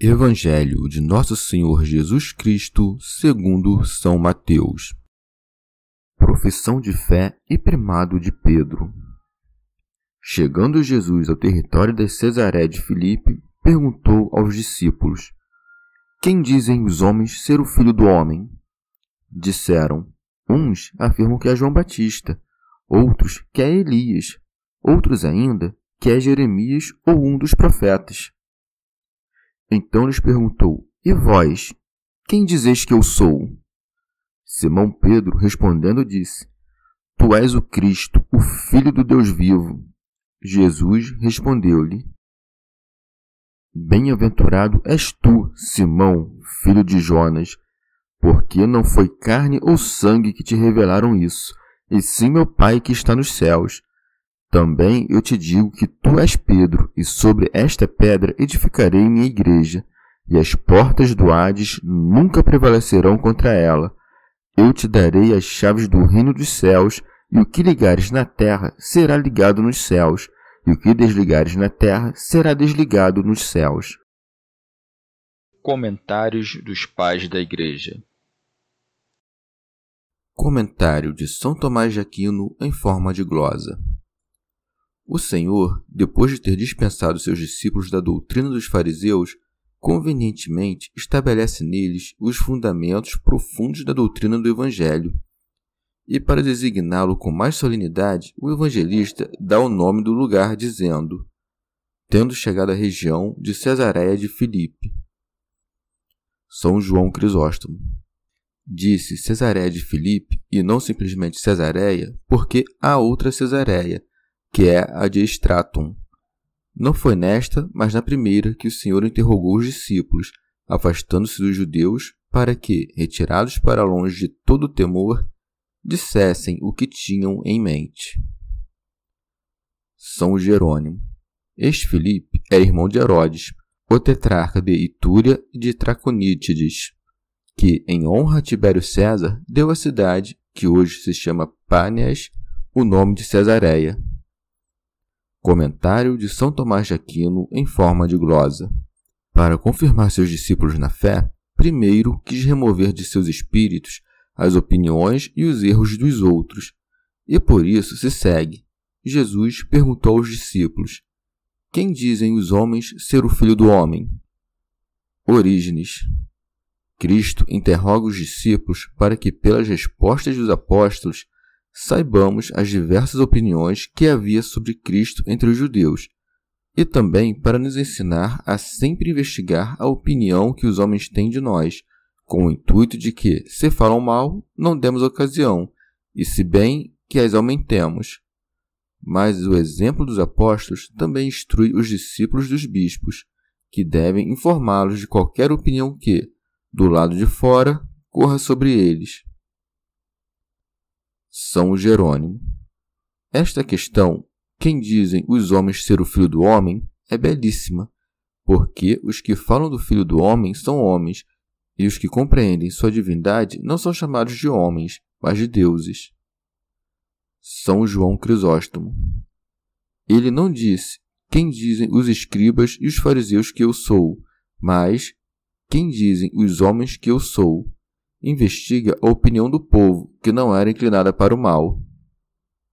Evangelho de Nosso Senhor Jesus Cristo, segundo São Mateus. Profissão de fé e primado de Pedro. Chegando Jesus ao território de Cesaré de Filipe, perguntou aos discípulos: Quem dizem os homens ser o filho do homem? Disseram: Uns afirmam que é João Batista, outros que é Elias, outros ainda que é Jeremias ou um dos profetas. Então lhes perguntou: E vós, quem dizeis que eu sou? Simão Pedro, respondendo, disse: Tu és o Cristo, o Filho do Deus vivo. Jesus respondeu-lhe: Bem-aventurado és tu, Simão, filho de Jonas, porque não foi carne ou sangue que te revelaram isso, e sim meu Pai que está nos céus. Também eu te digo que tu és Pedro, e sobre esta pedra edificarei minha igreja, e as portas do Hades nunca prevalecerão contra ela. Eu te darei as chaves do reino dos céus, e o que ligares na terra será ligado nos céus, e o que desligares na terra será desligado nos céus. Comentários dos Pais da Igreja Comentário de São Tomás de Aquino em forma de glosa. O Senhor, depois de ter dispensado seus discípulos da doutrina dos fariseus, convenientemente estabelece neles os fundamentos profundos da doutrina do Evangelho. E para designá-lo com mais solenidade, o evangelista dá o nome do lugar, dizendo: Tendo chegado à região de Cesareia de Filipe. São João Crisóstomo. Disse Cesareia de Filipe e não simplesmente Cesareia, porque há outra Cesareia que é a de Stratum. Não foi nesta, mas na primeira, que o Senhor interrogou os discípulos, afastando-se dos judeus, para que, retirados para longe de todo temor, dissessem o que tinham em mente. São Jerônimo. Este Filipe era irmão de Herodes, o tetrarca de Itúria e de Traconítides, que, em honra a Tibério César, deu à cidade, que hoje se chama Pâneas, o nome de Cesareia. Comentário de São Tomás de Aquino em forma de glosa. Para confirmar seus discípulos na fé, primeiro quis remover de seus espíritos as opiniões e os erros dos outros, e por isso se segue. Jesus perguntou aos discípulos: Quem dizem os homens ser o filho do homem? Orígenes. Cristo interroga os discípulos para que, pelas respostas dos apóstolos, saibamos as diversas opiniões que havia sobre Cristo entre os judeus, e também para nos ensinar a sempre investigar a opinião que os homens têm de nós, com o intuito de que, se falam mal, não demos ocasião, e se bem, que as aumentemos. Mas o exemplo dos apóstolos também instrui os discípulos dos bispos, que devem informá-los de qualquer opinião que, do lado de fora, corra sobre eles. São Jerônimo. Esta questão, quem dizem os homens ser o filho do homem, é belíssima, porque os que falam do filho do homem são homens, e os que compreendem sua divindade não são chamados de homens, mas de deuses. São João Crisóstomo. Ele não disse quem dizem os escribas e os fariseus que eu sou, mas quem dizem os homens que eu sou investiga a opinião do povo, que não era inclinada para o mal.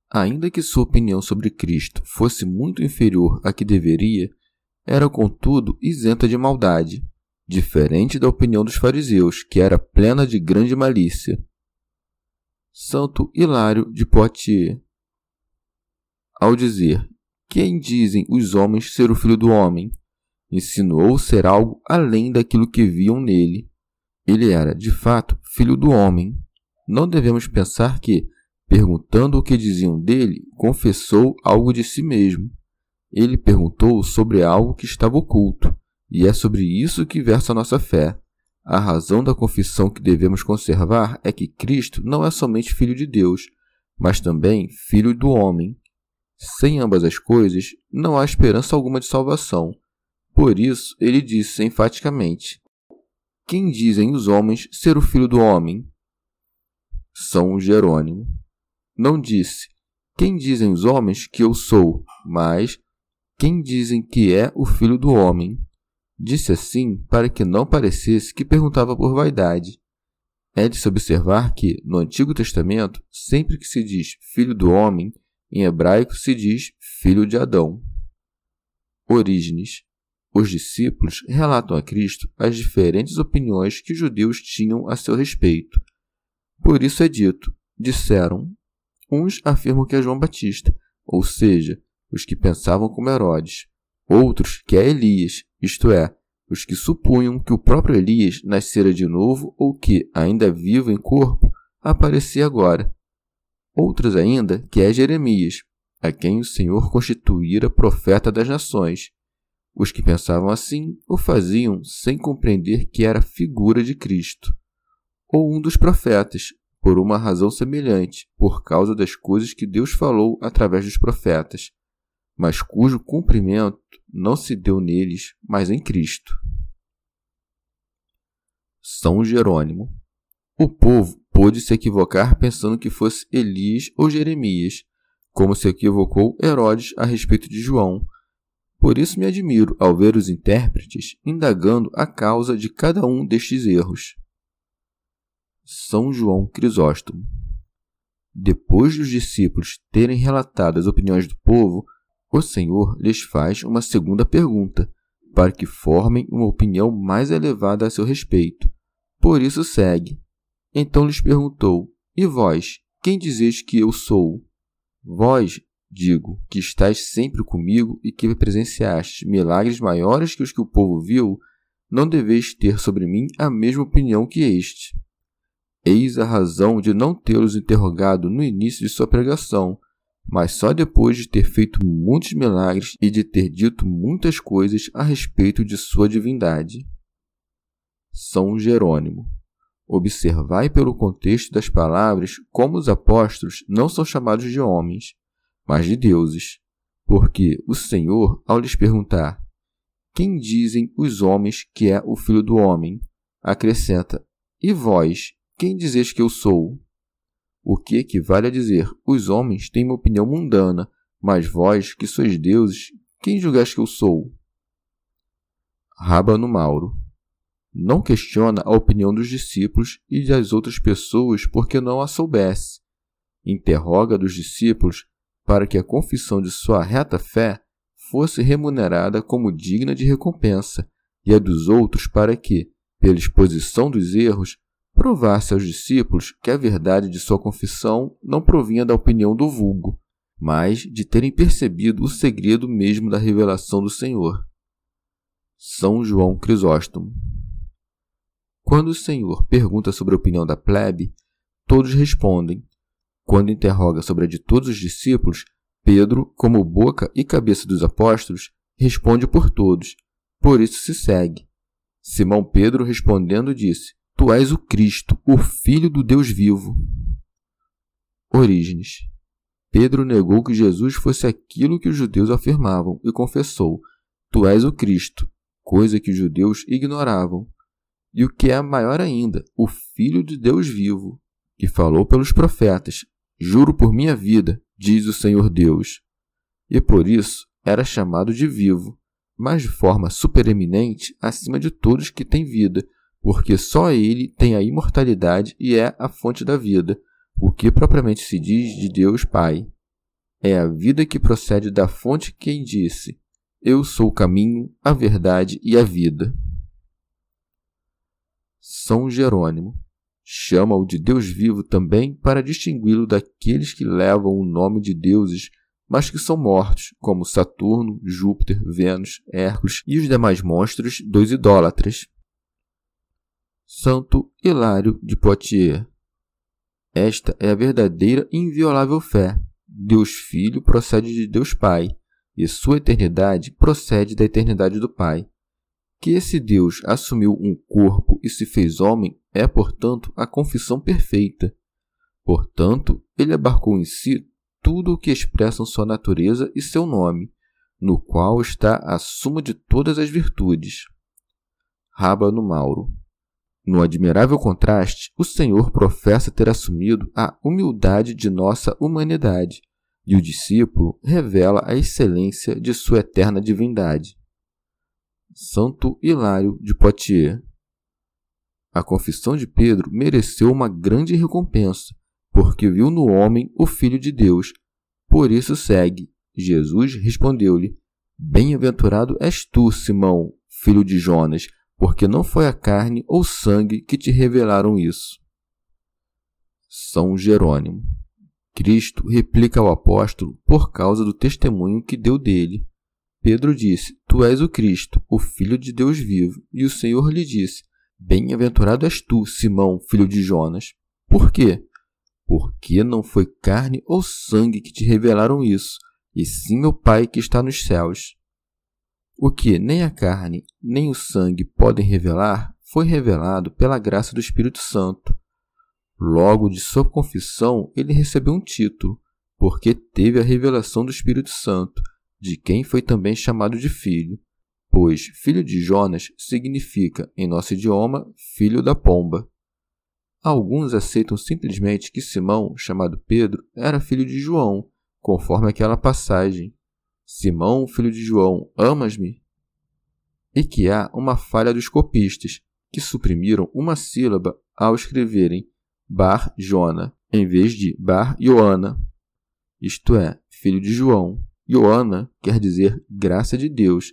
Ainda que sua opinião sobre Cristo fosse muito inferior à que deveria, era contudo isenta de maldade. diferente da opinião dos fariseus, que era plena de grande malícia. Santo Hilário de Poitiers, ao dizer: Quem dizem os homens ser o filho do homem? Insinuou ser algo além daquilo que viam nele. Ele era, de fato, filho do homem. Não devemos pensar que, perguntando o que diziam dele, confessou algo de si mesmo. Ele perguntou sobre algo que estava oculto, e é sobre isso que versa a nossa fé. A razão da confissão que devemos conservar é que Cristo não é somente Filho de Deus, mas também Filho do homem. Sem ambas as coisas, não há esperança alguma de salvação. Por isso, ele disse enfaticamente: Quem dizem os homens ser o Filho do homem? São Jerônimo. Não disse: Quem dizem os homens que eu sou? Mas quem dizem que é o filho do homem? Disse assim para que não parecesse que perguntava por vaidade. É de se observar que, no Antigo Testamento, sempre que se diz filho do homem, em hebraico se diz filho de Adão. Orígenes. Os discípulos relatam a Cristo as diferentes opiniões que os judeus tinham a seu respeito. Por isso é dito: disseram. Uns afirmam que é João Batista, ou seja, os que pensavam como Herodes, outros que é Elias, isto é, os que supunham que o próprio Elias nascera de novo ou que, ainda vivo em corpo, aparecia agora. Outros ainda que é Jeremias, a quem o Senhor constituíra profeta das nações. Os que pensavam assim o faziam sem compreender que era figura de Cristo, ou um dos profetas, por uma razão semelhante, por causa das coisas que Deus falou através dos profetas mas cujo cumprimento não se deu neles, mas em Cristo. São Jerônimo. O povo pôde se equivocar pensando que fosse Elias ou Jeremias, como se equivocou Herodes a respeito de João. Por isso me admiro ao ver os intérpretes indagando a causa de cada um destes erros. São João Crisóstomo. Depois dos discípulos terem relatado as opiniões do povo, o Senhor lhes faz uma segunda pergunta, para que formem uma opinião mais elevada a seu respeito. Por isso segue. Então lhes perguntou: E vós, quem dizeis que eu sou? Vós, digo, que estáis sempre comigo e que presenciastes milagres maiores que os que o povo viu, não deveis ter sobre mim a mesma opinião que este. Eis a razão de não tê-los interrogado no início de sua pregação, mas só depois de ter feito muitos milagres e de ter dito muitas coisas a respeito de sua divindade. São Jerônimo. Observai pelo contexto das palavras como os apóstolos não são chamados de homens, mas de deuses, porque o Senhor, ao lhes perguntar: Quem dizem os homens que é o filho do homem? acrescenta: E vós, quem dizeis que eu sou? O que equivale a dizer: os homens têm uma opinião mundana, mas vós, que sois deuses, quem julgais que eu sou? Rábano Mauro. Não questiona a opinião dos discípulos e das outras pessoas porque não a soubesse. Interroga dos discípulos para que a confissão de sua reta fé fosse remunerada como digna de recompensa, e a dos outros para que, pela exposição dos erros, provasse aos discípulos que a verdade de sua confissão não provinha da opinião do vulgo, mas de terem percebido o segredo mesmo da revelação do Senhor. São João Crisóstomo. Quando o Senhor pergunta sobre a opinião da plebe, todos respondem. Quando interroga sobre a de todos os discípulos, Pedro, como boca e cabeça dos apóstolos, responde por todos. Por isso se segue. Simão Pedro respondendo disse: Tu és o Cristo, o Filho do Deus vivo. Orígenes. Pedro negou que Jesus fosse aquilo que os judeus afirmavam e confessou: Tu és o Cristo, coisa que os judeus ignoravam. E o que é maior ainda, o Filho de Deus vivo, que falou pelos profetas: Juro por minha vida, diz o Senhor Deus. E por isso era chamado de vivo, mas de forma supereminente acima de todos que têm vida porque só ele tem a imortalidade e é a fonte da vida, o que propriamente se diz de Deus Pai. É a vida que procede da fonte quem disse: Eu sou o caminho, a verdade e a vida. São Jerônimo. Chama-o de Deus vivo também para distingui-lo daqueles que levam o nome de deuses, mas que são mortos, como Saturno, Júpiter, Vênus, Hércules e os demais monstros dos idólatras. Santo Hilário de Poitiers. Esta é a verdadeira e inviolável fé. Deus Filho procede de Deus Pai, e sua eternidade procede da eternidade do Pai. Que esse Deus assumiu um corpo e se fez homem é, portanto, a confissão perfeita. Portanto, ele abarcou em si tudo o que expressam sua natureza e seu nome, no qual está a suma de todas as virtudes. Rábano Mauro. No admirável contraste, o Senhor professa ter assumido a humildade de nossa humanidade, e o discípulo revela a excelência de sua eterna divindade. Santo Hilário de Poitiers. A confissão de Pedro mereceu uma grande recompensa, porque viu no homem o Filho de Deus. Por isso segue. Jesus respondeu-lhe: Bem-aventurado és tu, Simão, filho de Jonas, porque não foi a carne ou sangue que te revelaram isso. São Jerônimo. Cristo replica ao apóstolo por causa do testemunho que deu dele. Pedro disse: Tu és o Cristo, o Filho de Deus vivo. E o Senhor lhe disse: Bem-aventurado és tu, Simão, filho de Jonas. Por quê? Porque não foi carne ou sangue que te revelaram isso, e sim o Pai que está nos céus. O que nem a carne nem o sangue podem revelar foi revelado pela graça do Espírito Santo. Logo de sua confissão, ele recebeu um título, porque teve a revelação do Espírito Santo de quem foi também chamado de filho, pois filho de Jonas significa, em nosso idioma, filho da pomba. Alguns aceitam simplesmente que Simão, chamado Pedro, era filho de João, conforme aquela passagem. Simão, filho de João, amas-me? E que há uma falha dos copistas, que suprimiram uma sílaba ao escreverem Bar Jona, em vez de Bar Joana, isto é, filho de João. Joana quer dizer graça de Deus,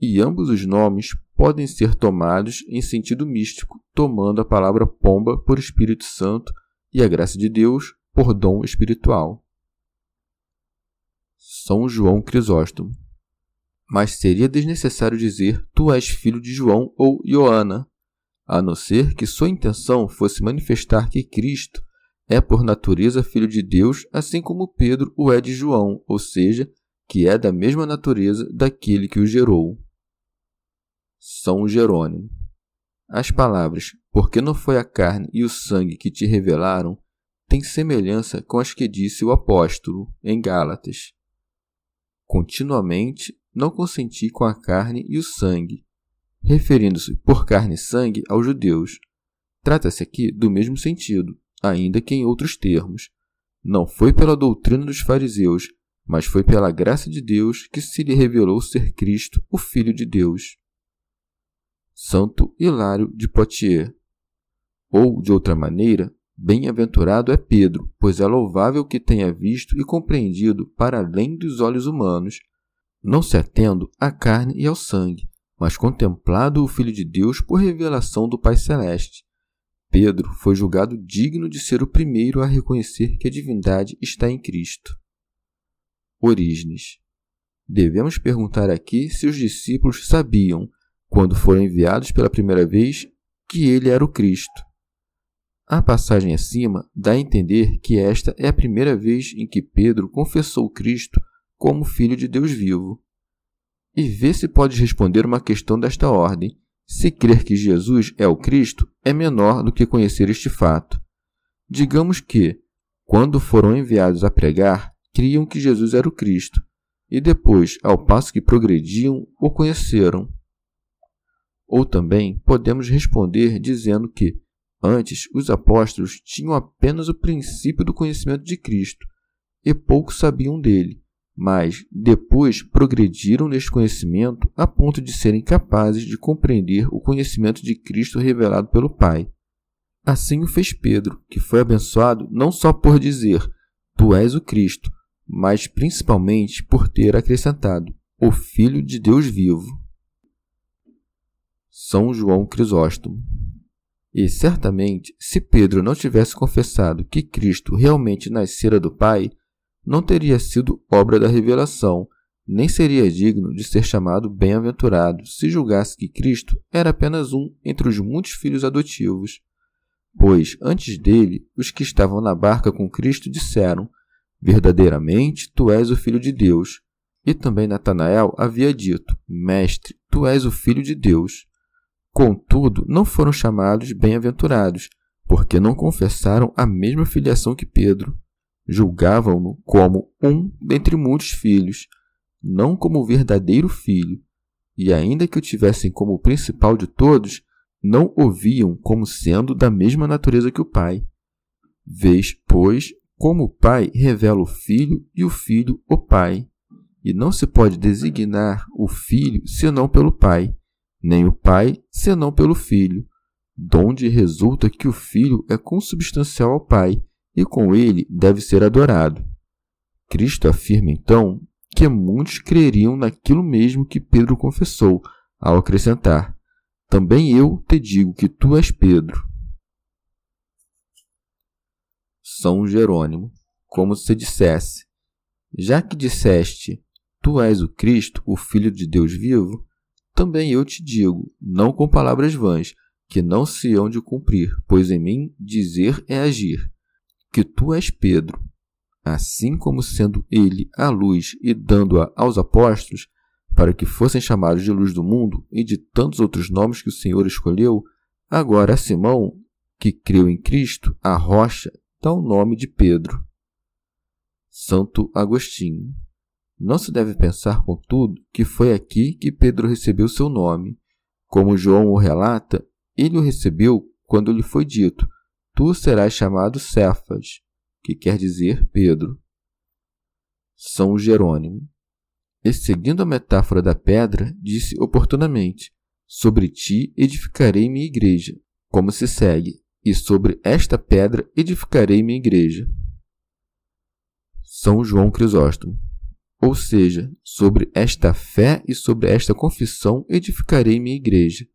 e ambos os nomes podem ser tomados em sentido místico, tomando a palavra pomba por Espírito Santo e a graça de Deus por dom espiritual. São João Crisóstomo. Mas seria desnecessário dizer tu és filho de João ou Joana, a não ser que sua intenção fosse manifestar que Cristo é por natureza filho de Deus, assim como Pedro o é de João, ou seja, que é da mesma natureza daquele que o gerou. São Jerônimo. As palavras, porque não foi a carne e o sangue que te revelaram, têm semelhança com as que disse o apóstolo em Gálatas. Continuamente não consenti com a carne e o sangue, referindo-se por carne e sangue aos judeus. Trata-se aqui do mesmo sentido, ainda que em outros termos. Não foi pela doutrina dos fariseus, mas foi pela graça de Deus que se lhe revelou ser Cristo, o Filho de Deus. Santo Hilário de Poitiers. Ou, de outra maneira, bem-aventurado é Pedro, pois é louvável que tenha visto e compreendido para além dos olhos humanos, não se atendo à carne e ao sangue, mas contemplado o Filho de Deus por revelação do Pai Celeste. Pedro foi julgado digno de ser o primeiro a reconhecer que a divindade está em Cristo. Orígenes. Devemos perguntar aqui se os discípulos sabiam, quando foram enviados pela primeira vez, que ele era o Cristo. A passagem acima dá a entender que esta é a primeira vez em que Pedro confessou Cristo como Filho de Deus vivo. E vê se pode responder uma questão desta ordem. Se crer que Jesus é o Cristo é menor do que conhecer este fato. Digamos que, quando foram enviados a pregar, criam que Jesus era o Cristo, e depois, ao passo que progrediam, o conheceram. Ou também podemos responder dizendo que, antes, os apóstolos tinham apenas o princípio do conhecimento de Cristo e pouco sabiam dele, mas depois progrediram neste conhecimento a ponto de serem capazes de compreender o conhecimento de Cristo revelado pelo Pai. Assim o fez Pedro, que foi abençoado não só por dizer: Tu és o Cristo, mas principalmente por ter acrescentado o Filho de Deus vivo. São João Crisóstomo. E certamente, se Pedro não tivesse confessado que Cristo realmente nascera do Pai, não teria sido obra da revelação, nem seria digno de ser chamado bem-aventurado se julgasse que Cristo era apenas um entre os muitos filhos adotivos. Pois, antes dele, os que estavam na barca com Cristo disseram: Verdadeiramente, tu és o Filho de Deus. E também Natanael havia dito: Mestre, tu és o Filho de Deus. Contudo, não foram chamados bem-aventurados, porque não confessaram a mesma filiação que Pedro. Julgavam-no como um dentre muitos filhos, não como o verdadeiro filho, e ainda que o tivessem como o principal de todos, não o viam como sendo da mesma natureza que o Pai. Vês, pois, como o Pai revela o Filho e o Filho o Pai. E não se pode designar o Filho senão pelo Pai nem o Pai, senão pelo Filho, donde resulta que o Filho é consubstancial ao Pai e com ele deve ser adorado. Cristo afirma então que muitos creriam naquilo mesmo que Pedro confessou, ao acrescentar: Também eu te digo que tu és Pedro. São Jerônimo, como se dissesse: Já que disseste, tu és o Cristo, o Filho de Deus vivo, também eu te digo, não com palavras vãs, que não se hão de cumprir, pois em mim dizer é agir. Que tu és Pedro, assim como sendo ele a luz e dando-a aos apóstolos, para que fossem chamados de luz do mundo e de tantos outros nomes que o Senhor escolheu, agora a Simão, que creu em Cristo, a rocha, o nome de Pedro. Santo Agostinho não se deve pensar, contudo, que foi aqui que Pedro recebeu seu nome. Como João o relata, ele o recebeu quando lhe foi dito: Tu serás chamado Cefas, que quer dizer Pedro. São Jerônimo. E seguindo a metáfora da pedra, disse oportunamente: Sobre ti edificarei minha igreja, como se segue, e sobre esta pedra edificarei minha igreja. São João Crisóstomo. Ou seja, sobre esta fé e sobre esta confissão edificarei minha igreja,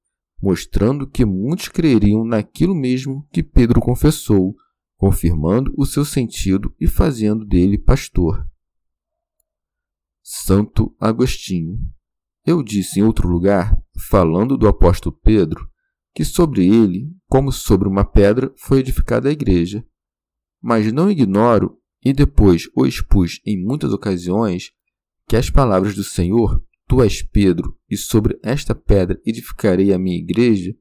mostrando que muitos creriam naquilo mesmo que Pedro confessou, confirmando o seu sentido e fazendo dele pastor. Santo Agostinho. Eu disse em outro lugar, falando do apóstolo Pedro, que sobre ele, como sobre uma pedra, foi edificada a igreja. Mas não ignoro e depois o expus em muitas ocasiões, que as palavras do Senhor, tu és Pedro, e sobre esta pedra edificarei a minha igreja,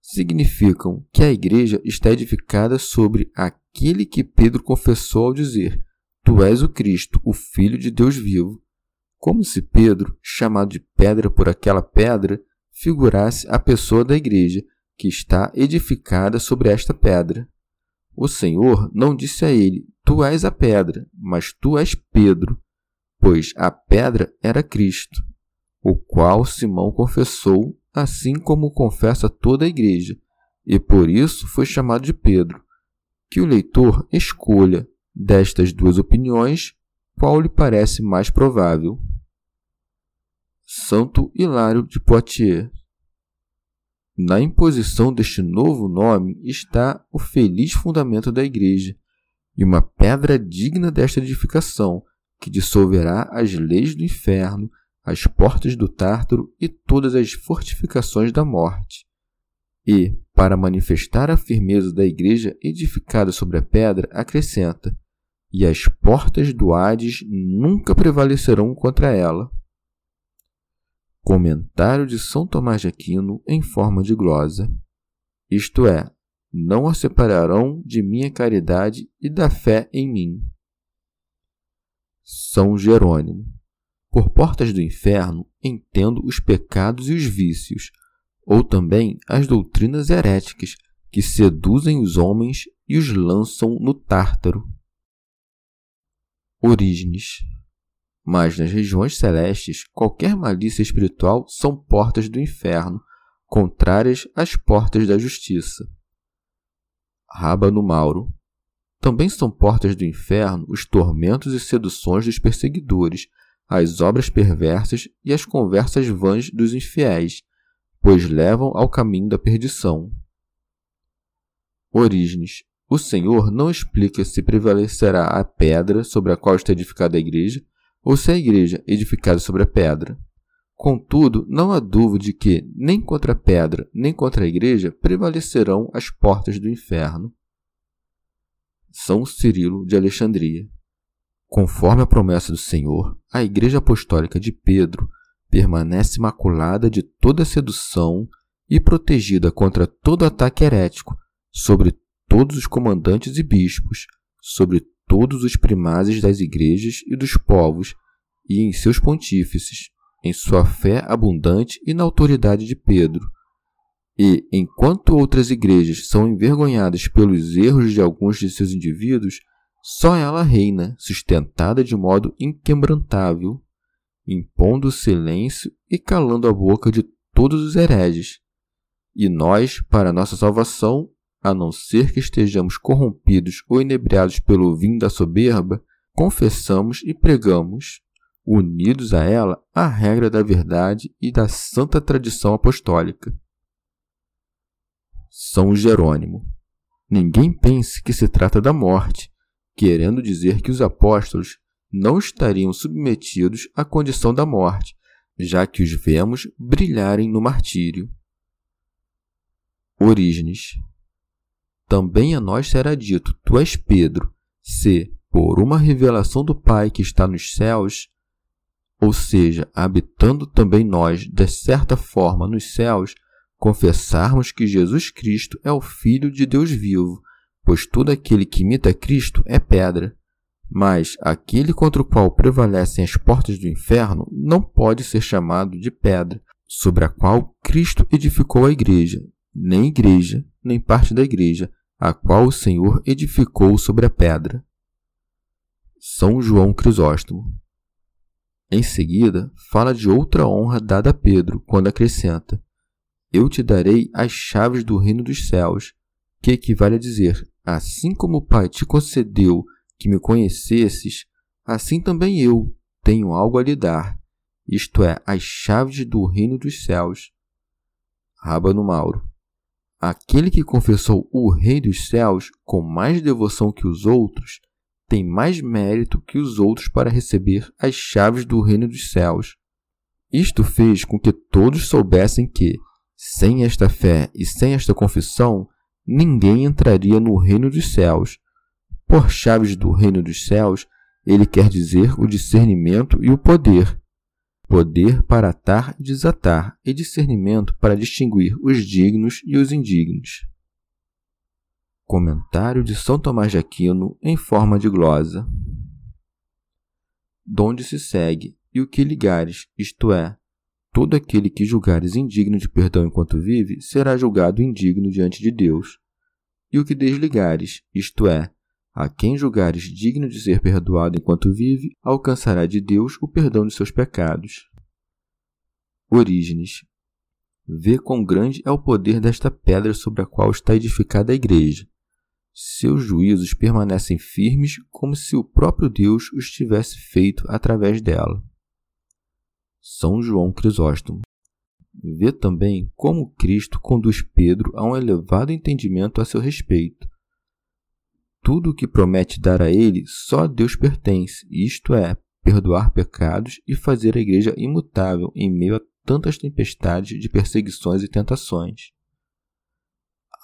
significam que a igreja está edificada sobre aquele que Pedro confessou ao dizer: Tu és o Cristo, o Filho de Deus vivo. Como se Pedro, chamado de pedra por aquela pedra, figurasse a pessoa da igreja, que está edificada sobre esta pedra. O Senhor não disse a ele: Tu és a pedra, mas tu és Pedro, pois a pedra era Cristo, o qual Simão confessou, assim como confessa toda a igreja, e por isso foi chamado de Pedro. Que o leitor escolha destas duas opiniões qual lhe parece mais provável. Santo Hilário de Poitiers na imposição deste novo nome está o feliz fundamento da Igreja, e uma pedra digna desta edificação, que dissolverá as leis do inferno, as portas do Tártaro e todas as fortificações da morte. E, para manifestar a firmeza da igreja edificada sobre a pedra, acrescenta: E as portas do Hades nunca prevalecerão contra ela. Comentário de São Tomás de Aquino em forma de glosa. Isto é, não a separarão de minha caridade e da fé em mim. São Jerônimo. Por portas do inferno entendo os pecados e os vícios, ou também as doutrinas heréticas que seduzem os homens e os lançam no Tártaro. Orígenes mas nas regiões celestes, qualquer malícia espiritual são portas do inferno, contrárias às portas da justiça. Rábano Mauro. Também são portas do inferno os tormentos e seduções dos perseguidores, as obras perversas e as conversas vãs dos infiéis, pois levam ao caminho da perdição. Orígenes. O Senhor não explica se prevalecerá a pedra sobre a qual está edificada a igreja ou se a igreja edificada sobre a pedra. Contudo, não há dúvida de que nem contra a pedra nem contra a igreja prevalecerão as portas do inferno. São Cirilo de Alexandria. Conforme a promessa do Senhor, a Igreja Apostólica de Pedro permanece imaculada de toda sedução e protegida contra todo ataque herético sobre todos os comandantes e bispos, sobre todos os primazes das igrejas e dos povos, e em seus pontífices, em sua fé abundante e na autoridade de Pedro. E, enquanto outras igrejas são envergonhadas pelos erros de alguns de seus indivíduos, só ela reina, sustentada de modo inquebrantável, impondo silêncio e calando a boca de todos os hereges. E nós, para nossa salvação, a não ser que estejamos corrompidos ou inebriados pelo vinho da soberba, confessamos e pregamos, unidos a ela, a regra da verdade e da santa tradição apostólica. São Jerônimo. Ninguém pense que se trata da morte, querendo dizer que os apóstolos não estariam submetidos à condição da morte, já que os vemos brilharem no martírio. Orígenes. Também a nós será dito: Tu és Pedro, se, por uma revelação do Pai que está nos céus, ou seja, habitando também nós, de certa forma, nos céus, confessarmos que Jesus Cristo é o Filho de Deus vivo, pois todo aquele que imita Cristo é pedra. Mas aquele contra o qual prevalecem as portas do inferno não pode ser chamado de pedra, sobre a qual Cristo edificou a igreja, nem igreja, nem parte da igreja, a qual o Senhor edificou sobre a pedra. São João Crisóstomo. Em seguida, fala de outra honra dada a Pedro, quando acrescenta: Eu te darei as chaves do reino dos céus, que equivale a dizer: Assim como o Pai te concedeu que me conhecesses, assim também eu tenho algo a lhe dar, isto é, as chaves do reino dos céus. Rábano Mauro. Aquele que confessou o Rei dos céus com mais devoção que os outros, tem mais mérito que os outros para receber as chaves do reino dos céus. Isto fez com que todos soubessem que, sem esta fé e sem esta confissão, ninguém entraria no reino dos céus. Por chaves do reino dos céus, ele quer dizer o discernimento e o poder. Poder para atar e desatar, e discernimento para distinguir os dignos e os indignos. Comentário de São Tomás de Aquino em forma de glosa. Donde se segue, e o que ligares, isto é, Todo aquele que julgares indigno de perdão enquanto vive, será julgado indigno diante de Deus. E o que desligares, isto é, a quem julgares digno de ser perdoado enquanto vive, alcançará de Deus o perdão de seus pecados. Orígenes. Vê quão grande é o poder desta pedra sobre a qual está edificada a igreja. Seus juízos permanecem firmes como se o próprio Deus os tivesse feito através dela. São João Crisóstomo. Vê também como Cristo conduz Pedro a um elevado entendimento a seu respeito. Tudo o que promete dar a ele só a Deus pertence, isto é, perdoar pecados e fazer a igreja imutável em meio a tantas tempestades de perseguições e tentações.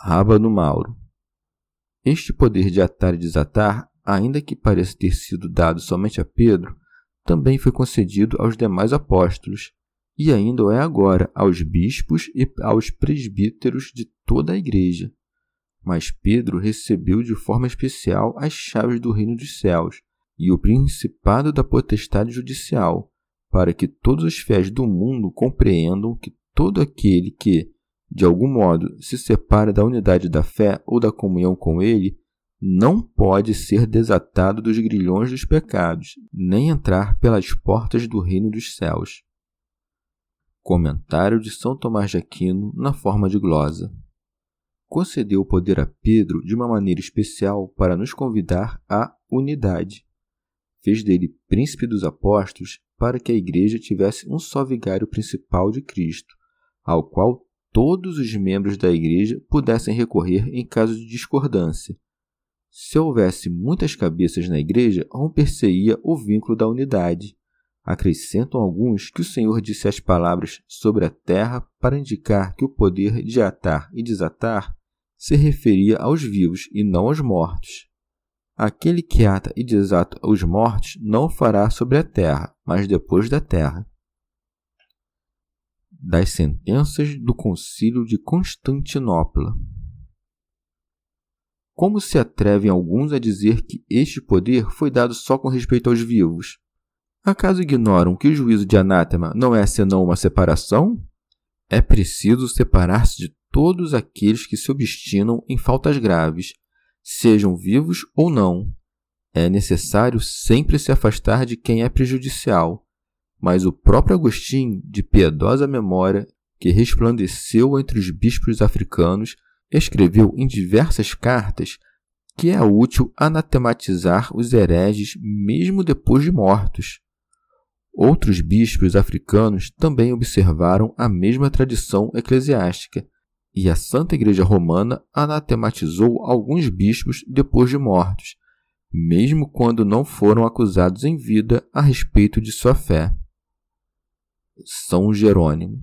Rábano Mauro. Este poder de atar e desatar, ainda que pareça ter sido dado somente a Pedro, também foi concedido aos demais apóstolos, e ainda o é agora aos bispos e aos presbíteros de toda a igreja. Mas Pedro recebeu de forma especial as chaves do reino dos céus e o principado da potestade judicial, para que todos os fiéis do mundo compreendam que todo aquele que, de algum modo, se separa da unidade da fé ou da comunhão com ele, não pode ser desatado dos grilhões dos pecados, nem entrar pelas portas do reino dos céus. Comentário de São Tomás de Aquino na forma de glosa. Concedeu o poder a Pedro de uma maneira especial para nos convidar à unidade. Fez dele príncipe dos apóstolos para que a igreja tivesse um só vigário principal de Cristo, ao qual todos os membros da igreja pudessem recorrer em caso de discordância. Se houvesse muitas cabeças na igreja, romper-se-ia o vínculo da unidade. Acrescentam alguns que o Senhor disse as palavras sobre a terra para indicar que o poder de atar e desatar se referia aos vivos e não aos mortos. Aquele que ata e desata os mortos não o fará sobre a terra, mas depois da terra. Das sentenças do Concílio de Constantinopla. Como se atrevem alguns a dizer que este poder foi dado só com respeito aos vivos? Acaso ignoram que o juízo de anátema não é senão uma separação? É preciso separar-se de todos aqueles que se obstinam em faltas graves, sejam vivos ou não. É necessário sempre se afastar de quem é prejudicial. Mas o próprio Agostinho, de piedosa memória, que resplandeceu entre os bispos africanos, escreveu em diversas cartas que é útil anatematizar os hereges mesmo depois de mortos. Outros bispos africanos também observaram a mesma tradição eclesiástica, e a Santa Igreja Romana anatematizou alguns bispos depois de mortos, mesmo quando não foram acusados em vida a respeito de sua fé. São Jerônimo.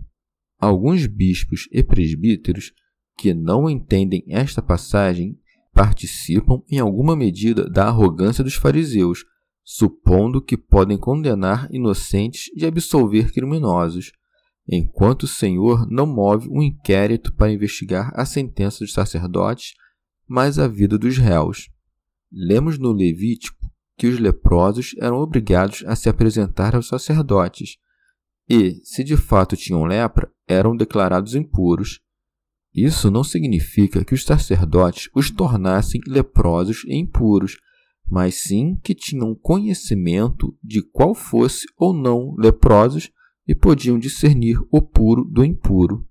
Alguns bispos e presbíteros que não entendem esta passagem participam em alguma medida da arrogância dos fariseus supondo que podem condenar inocentes e absolver criminosos, enquanto o Senhor não move um inquérito para investigar a sentença dos sacerdotes, mas a vida dos réus. Lemos no Levítico que os leprosos eram obrigados a se apresentar aos sacerdotes e, se de fato tinham lepra, eram declarados impuros. Isso não significa que os sacerdotes os tornassem leprosos e impuros, mas sim que tinham conhecimento de qual fosse ou não leprosos e podiam discernir o puro do impuro.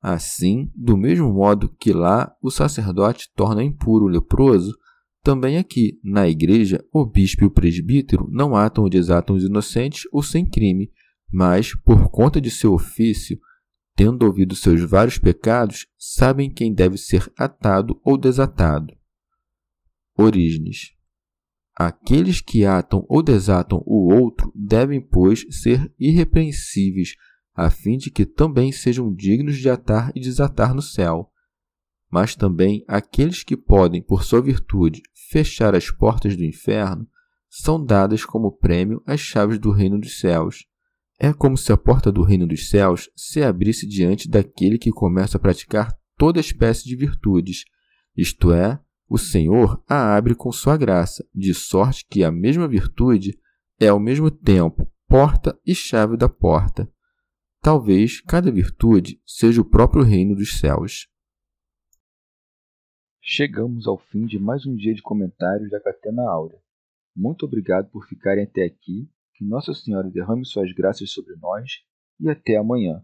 Assim, do mesmo modo que lá o sacerdote torna impuro o leproso, também aqui, na igreja, o bispo e o presbítero não atam ou desatam os inocentes ou sem crime, mas, por conta de seu ofício, tendo ouvido seus vários pecados, sabem quem deve ser atado ou desatado. Orígenes Aqueles que atam ou desatam o outro devem, pois, ser irrepreensíveis, a fim de que também sejam dignos de atar e desatar no céu. Mas também aqueles que podem, por sua virtude, fechar as portas do inferno, são dadas como prêmio as chaves do reino dos céus. É como se a porta do reino dos céus se abrisse diante daquele que começa a praticar toda espécie de virtudes, isto é, o Senhor a abre com sua graça, de sorte que a mesma virtude é ao mesmo tempo porta e chave da porta. Talvez cada virtude seja o próprio reino dos céus. Chegamos ao fim de mais um dia de comentários da Catena Áurea. Muito obrigado por ficarem até aqui. Que Nossa Senhora derrame suas graças sobre nós e até amanhã.